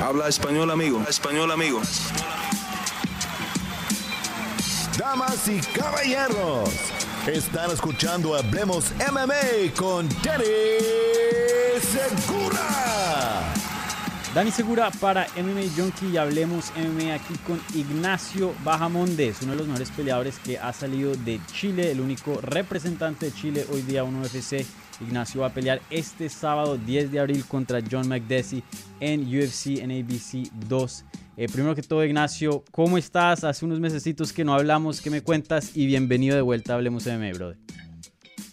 Habla español, amigo. español, amigo. Damas y caballeros, están escuchando Hablemos MMA con Danny Segura. Dani Segura para MMA Junkie y Hablemos MMA aquí con Ignacio Bajamondes, uno de los mejores peleadores que ha salido de Chile, el único representante de Chile hoy día en UFC Ignacio va a pelear este sábado 10 de abril contra John McDessie en UFC NABC 2. Eh, primero que todo, Ignacio, ¿cómo estás? Hace unos mesecitos que no hablamos, ¿qué me cuentas? Y bienvenido de vuelta a Hablemos MMA, brother.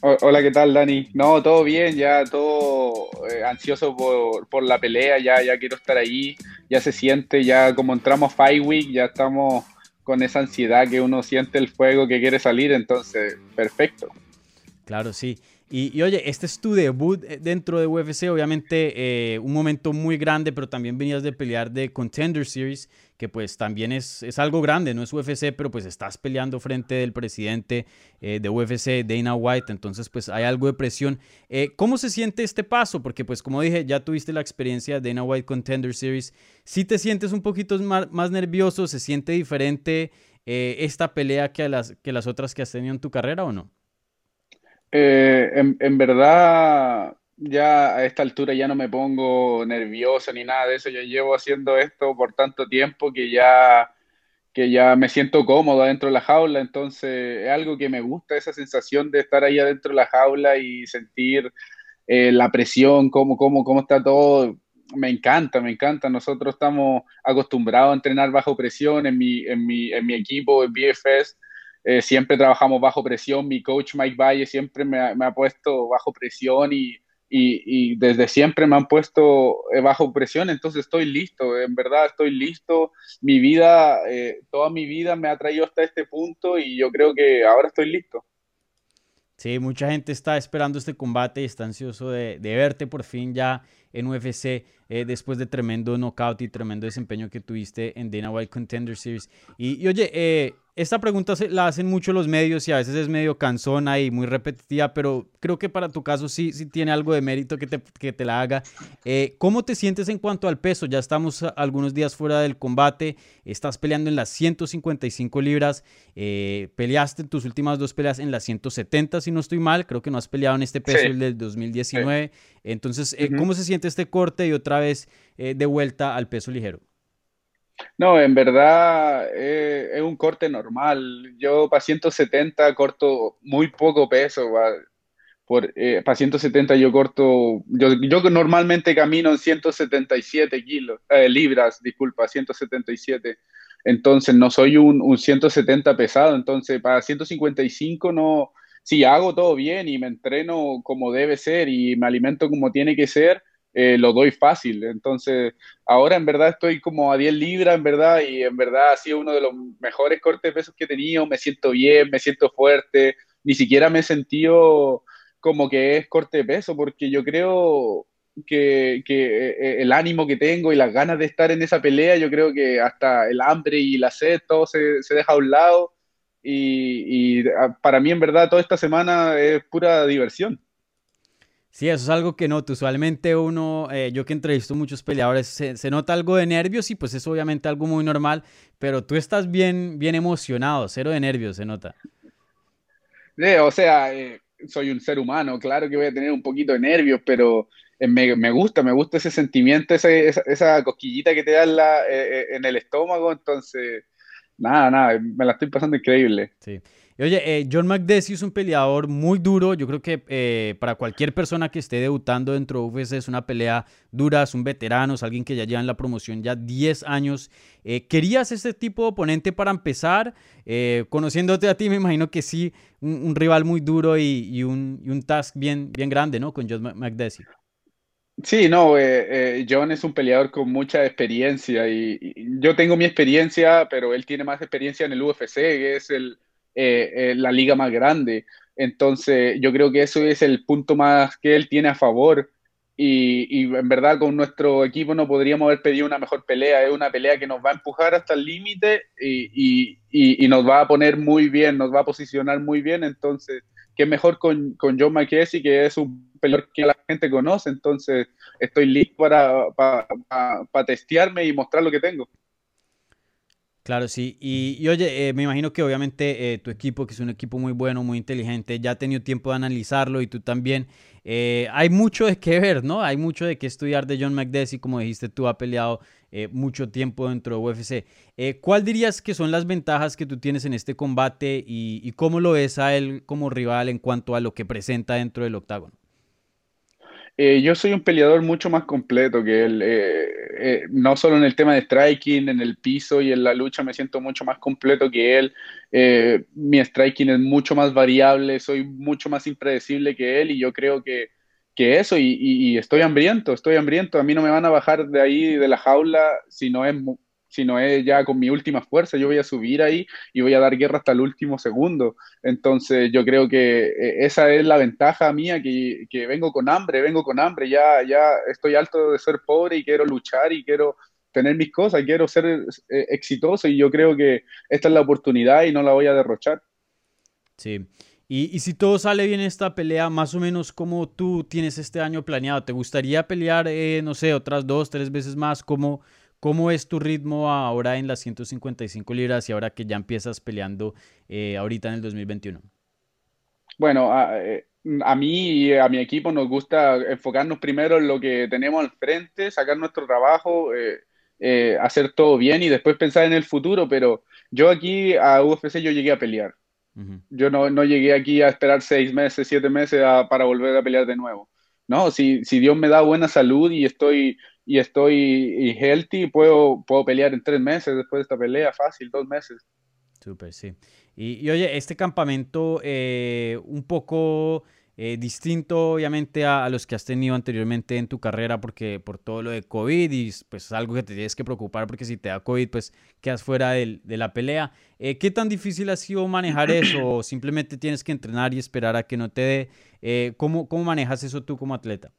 Hola, ¿qué tal, Dani? No, todo bien, ya todo eh, ansioso por, por, la pelea, ya, ya quiero estar ahí, ya se siente, ya como entramos Fight Week, ya estamos con esa ansiedad que uno siente el fuego que quiere salir, entonces, perfecto. Claro, sí. Y, oye, este es tu debut eh, dentro de UFC, obviamente eh, un momento muy grande, pero también venías de pelear de Contender Series, que pues también es, es algo grande, no es UFC, pero pues estás peleando frente del presidente eh, de UFC, Dana White, entonces pues hay algo de presión. ¿Cómo se siente este paso? Porque pues como dije, ya tuviste la experiencia de Dana White Contender Series, ¿sí te sientes un poquito más, más nervioso? ¿Se siente diferente esta pelea que, las, que las otras que has tenido en tu carrera o no? Eh, en, verdad, ya a esta altura ya no me pongo nervioso ni nada de eso. Yo llevo haciendo esto por tanto tiempo que ya, que ya me siento cómodo dentro de la jaula. Entonces, es algo que me gusta, esa sensación de estar ahí adentro de la jaula y sentir eh, la presión, cómo, cómo, cómo está todo. Me encanta, me encanta. Nosotros estamos acostumbrados a entrenar bajo presión en mi, en mi, en mi equipo, en BFS eh, siempre trabajamos bajo presión. Mi coach Mike Valle siempre me ha, puesto bajo presión y, y, desde siempre me han puesto eh, bajo presión, entonces estoy listo, en verdad estoy listo. Mi vida, eh, toda mi vida me ha traído hasta este punto y yo creo que ahora estoy listo. Sí, mucha gente está esperando este combate y está ansioso de, de verte por fin ya en UFC después de tremendo knockout y tremendo desempeño que tuviste en Dana White Contender Series. Y, y oye, eh, esta pregunta la hacen mucho los medios y a veces es medio cansona y muy repetitiva, pero creo que para tu caso sí, sí tiene algo de mérito que te, que te la haga. Eh, ¿Cómo te sientes en cuanto al peso? Ya estamos algunos días fuera del combate, estás peleando en las 155 libras, eh, peleaste tus últimas dos peleas en las 170, si no estoy mal, creo que no has peleado en este peso el del 2019. Entonces, eh, ¿cómo se siente este corte y otra vez de vuelta al peso ligero? No, en verdad eh, es un corte normal. Yo para 170 corto muy poco peso. Por, eh, para 170 yo corto, yo, yo normalmente camino en 177 kilos, eh, libras, disculpa, 177. Entonces no soy un, un 170 pesado. Entonces para 155 no, si hago todo bien y me entreno como debe ser y me alimento como tiene que ser, eh, lo doy fácil. Entonces, ahora en verdad estoy como a 10 libras, en verdad, y en verdad ha sido uno de los mejores cortes de pesos que he tenido. Me siento bien, me siento fuerte. Ni siquiera me he sentido como que es corte de peso, porque yo creo que, que eh, el ánimo que tengo y las ganas de estar en esa pelea, yo creo que hasta el hambre y la sed, todo se, se deja a un lado. Y, y ah, para mí, en verdad, toda esta semana es pura diversión. Sí, eso es algo que noto. Usualmente uno, eh, yo que entrevisto muchos peleadores, se, nota algo de nervios y pues es obviamente algo muy normal, pero tú estás bien, bien emocionado, cero de nervios, se nota. o sea, eh, soy un ser humano, claro que voy a tener un poquito de nervios, pero eh, me, gusta, me gusta ese sentimiento, esa, esa, cosquillita que te da en, la, en el estómago, entonces, nada, nada, me la estoy pasando increíble. Sí oye, eh, John McDessie es un peleador muy duro. Yo creo que eh, para cualquier persona que esté debutando dentro de UFC es una pelea dura, es un veterano, es alguien que ya lleva en la promoción ya 10 años. Eh, ¿Querías ese tipo de oponente para empezar? conociéndote a ti, me imagino que sí, un, rival muy duro y, un, task bien, bien grande, ¿no? Con John McDessie. Sí, no, John es un peleador con mucha experiencia y, yo tengo mi experiencia, pero él tiene más experiencia en el UFC, que es el, eh, eh, la liga más grande. Entonces, yo creo que eso es el punto más que él tiene a favor. Y, en verdad con nuestro equipo no podríamos haber pedido una mejor pelea. Es una pelea que nos va a empujar hasta el límite y, nos va a poner muy bien, nos va a posicionar muy bien. Entonces, qué mejor con, con John McKessie, que es un peleador que la gente conoce, entonces estoy listo para, para, testearme y mostrar lo que tengo. Claro, sí. Y, oye, eh, me imagino que obviamente eh, tu equipo, que es un equipo muy bueno, muy inteligente, ya ha tenido tiempo de analizarlo y tú también. Eh, hay mucho de qué ver, ¿no? Hay mucho de qué estudiar de John McDessie, como dijiste, tú ha peleado mucho tiempo dentro de UFC. ¿Cuál dirías que son las ventajas que tú tienes en este combate y, y cómo lo ves a él como rival en cuanto a lo que presenta dentro del octágono? Eh, yo soy un peleador mucho más completo que él. Eh, eh, no solo en el tema de striking, en el piso y en la lucha me siento mucho más completo que él. mi striking es mucho más variable, soy mucho más impredecible que él y yo creo que, que eso, y, y, estoy hambriento, estoy hambriento. A mí no me van a bajar de ahí, de la jaula, si no es sino es ya con mi última fuerza, yo voy a subir ahí y voy a dar guerra hasta el último segundo. Entonces yo creo que eh, esa es la ventaja mía, que, que vengo con hambre, vengo con hambre, ya, ya estoy alto de ser pobre y quiero luchar y quiero tener mis cosas, quiero ser eh, exitoso y yo creo que esta es la oportunidad y no la voy a derrochar. Sí. Y, y, si todo sale bien en esta pelea, más o menos como tú tienes este año planeado, ¿te gustaría pelear, eh, no sé, otras dos, tres veces más? ¿Cómo, ¿Cómo es tu ritmo ahora en las 155 libras y ahora que ya empiezas peleando eh, ahorita en el 2021? Bueno, eh, a, mí y a mi equipo nos gusta enfocarnos primero en lo que tenemos al frente, sacar nuestro trabajo, eh, hacer todo bien y después pensar en el futuro, pero yo aquí a UFC yo llegué a pelear. Yo no, no, llegué aquí a esperar seis meses, siete meses para volver a pelear de nuevo. No, si, si Dios me da buena salud y estoy y estoy healthy, puedo, puedo pelear en tres meses después de esta pelea, fácil, dos meses. Súper, sí. Y, oye, este campamento eh, un poco eh, distinto, obviamente, a, los que has tenido anteriormente en tu carrera, porque por todo lo de COVID y pues es algo que te tienes que preocupar, porque si te da COVID, pues quedas fuera de la pelea. Eh, ¿Qué tan difícil ha sido manejar eso? ¿O simplemente tienes que entrenar y esperar a que no te dé? ¿cómo, ¿Cómo manejas eso tú como atleta?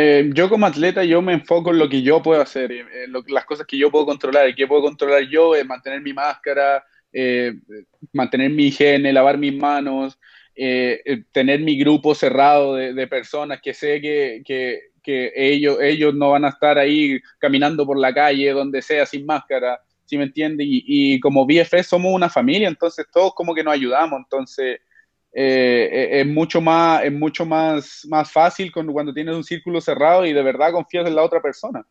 Eh, yo como atleta, yo me enfoco en lo que yo puedo hacer, en las cosas que yo puedo controlar. ¿Y qué puedo controlar yo? Es mantener mi máscara, eh, mantener mi higiene, lavar mis manos, eh, tener mi grupo cerrado de, personas que sé que, que, que, ellos, ellos no van a estar ahí caminando por la calle, donde sea, sin máscara, ¿sí me entiende? Y, como BFS somos una familia, entonces todos como que nos ayudamos, entonces eh, eh, es mucho más, es mucho más, más fácil cuando tienes un círculo cerrado y de verdad confías en la otra persona.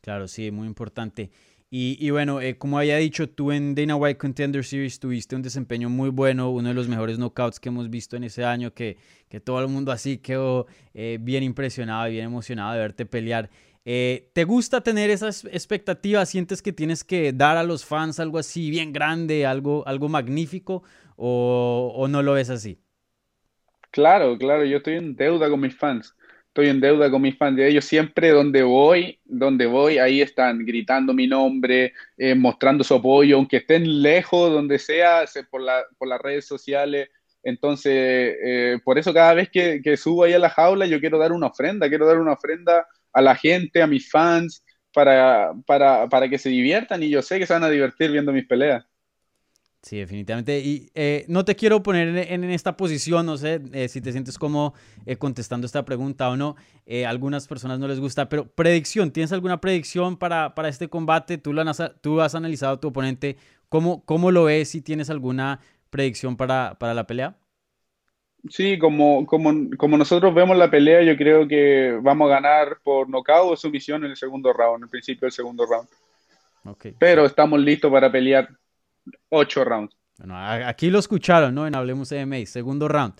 Claro, sí, muy importante. Y, bueno, eh, como había dicho, tú en Dana White Contender Series tuviste un desempeño muy bueno, uno de los mejores knockouts que hemos visto en ese año, que, que todo el mundo así quedó bien impresionado y bien emocionado de verte pelear. ¿Te gusta tener esas expectativas? ¿Sientes que tienes que dar a los fans algo así bien grande, algo, algo magnífico? o, no lo ves así? Claro, claro, yo estoy en deuda con mis fans. Estoy en deuda con mis fans de ellos. Siempre donde voy, donde voy, ahí están gritando mi nombre, eh, mostrando su apoyo, aunque estén lejos, donde sea, por, por las redes sociales. Entonces, eh, por eso cada vez que, que, subo ahí a la jaula, yo quiero dar una ofrenda, quiero dar una ofrenda a la gente, a mis fans, para, para, para que se diviertan y yo sé que se van a divertir viendo mis peleas. Sí, definitivamente. Y eh, no te quiero poner en, esta posición, no sé eh, si te sientes como eh, contestando esta pregunta o no. algunas personas no les gusta, pero predicción, ¿tienes alguna predicción para, para este combate? ¿Tú, lo has, tú has analizado a tu oponente. ¿Cómo, ¿Cómo lo ves? Si tienes alguna predicción para, para la pelea. Sí, como, como, como, nosotros vemos la pelea, yo creo que vamos a ganar por nocaut o sumisión en el segundo round, en el principio del segundo round. Okay. Pero estamos listos para pelear ocho rounds. Bueno, aquí lo escucharon, ¿no? En Hablemos MMA, segundo round.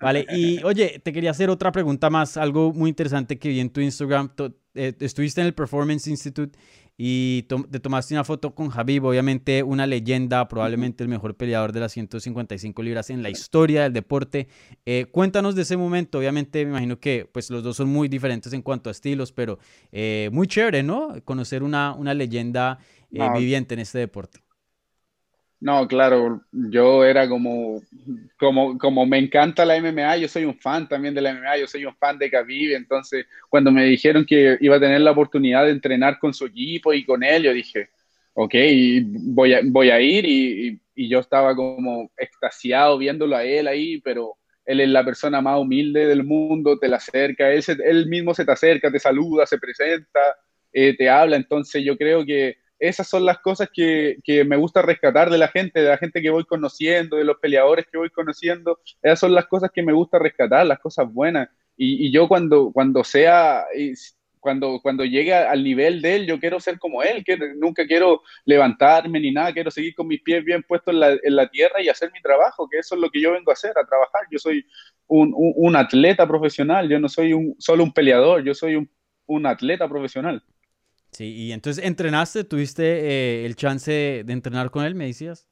Vale, y oye, te quería hacer otra pregunta más, algo muy interesante que vi en tu Instagram. Eh, estuviste en el Performance Institute y te tomaste una foto con Javib, obviamente una leyenda, probablemente el mejor peleador de las 155 libras en la historia del deporte. Eh, cuéntanos de ese momento, obviamente me imagino que pues los dos son muy diferentes en cuanto a estilos, pero eh, muy chévere, ¿no? Conocer una, una leyenda viviente en este deporte. No, claro, yo era como, como, como me encanta la MMA, yo soy un fan también de la MMA, yo soy un fan de Khabib, entonces cuando me dijeron que iba a tener la oportunidad de entrenar con su equipo y con él, yo dije, ok, voy a, voy a ir y, y yo estaba como extasiado viéndolo a él ahí, pero él es la persona más humilde del mundo, te la acerca, él, él mismo se te acerca, te saluda, se presenta, eh, te habla, entonces yo creo que esas son las cosas que, que, me gusta rescatar de la gente, de la gente que voy conociendo, de los peleadores que voy conociendo, esas son las cosas que me gusta rescatar, las cosas buenas. Y, y yo cuando, cuando sea, cuando, cuando llegue al nivel de él, yo quiero ser como él, que nunca quiero levantarme ni nada, quiero seguir con mis pies bien puestos en la, en la tierra y hacer mi trabajo, que eso es lo que yo vengo a hacer, a trabajar. Yo soy un, un, atleta profesional, yo no soy un, solo un peleador, yo soy un, un atleta profesional. Sí, y entonces entrenaste, tuviste eh, el chance de, entrenar con él, me decías.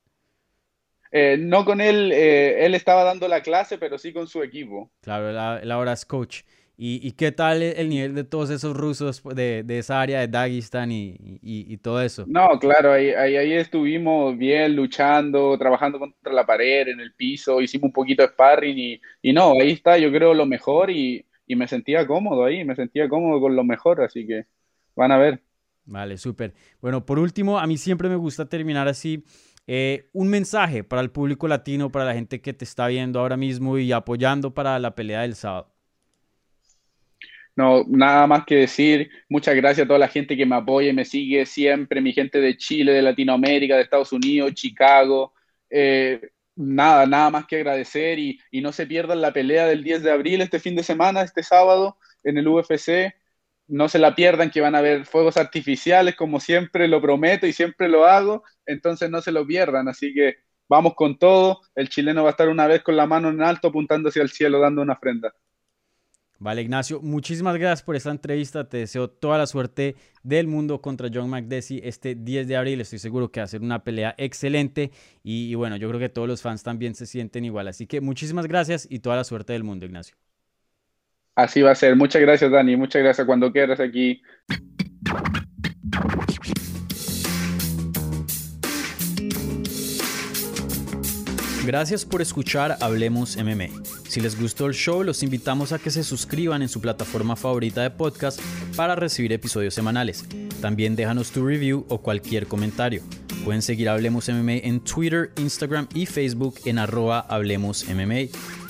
Eh, no con él, eh, él estaba dando la clase, pero sí con su equipo. Claro, él, ahora es coach. ¿Y, ¿Y, qué tal el nivel de todos esos rusos de, de esa área de Dagestan y, y, y, todo eso? No, claro, ahí, ahí, ahí, estuvimos bien luchando, trabajando contra la pared, en el piso, hicimos un poquito de sparring y, y no, ahí está, yo creo, lo mejor y, y me sentía cómodo ahí, me sentía cómodo con lo mejor, así que van a ver. Vale, súper. Bueno, por último, a mí siempre me gusta terminar así. Eh, un mensaje para el público latino, para la gente que te está viendo ahora mismo y apoyando para la pelea del sábado. No, nada más que decir, muchas gracias a toda la gente que me apoya y me sigue siempre, mi gente de Chile, de Latinoamérica, de Estados Unidos, Chicago. Eh, nada, nada más que agradecer y, y no se pierdan la pelea del 10 de abril este fin de semana, este sábado, en el UFC no se la pierdan, que van a ver fuegos artificiales, como siempre lo prometo y siempre lo hago, entonces no se lo pierdan, así que vamos con todo, el chileno va a estar una vez con la mano en alto apuntando hacia el cielo, dando una ofrenda. Vale, Ignacio, muchísimas gracias por esta entrevista. Te deseo toda la suerte del mundo contra John McDessie este 10 de abril. Estoy seguro que va a ser una pelea excelente. Y, bueno, yo creo que todos los fans también se sienten igual. Así que muchísimas gracias y toda la suerte del mundo, Ignacio. Así va a ser. Muchas gracias, Dani. Muchas gracias cuando quieras aquí. Gracias por escuchar Hablemos MMA. Si les gustó el show, los invitamos a que se suscriban en su plataforma favorita de podcast para recibir episodios semanales. También déjanos tu review o cualquier comentario. Pueden seguir Hablemos MMA en Twitter, Instagram y Facebook en arroba Hablemos MMA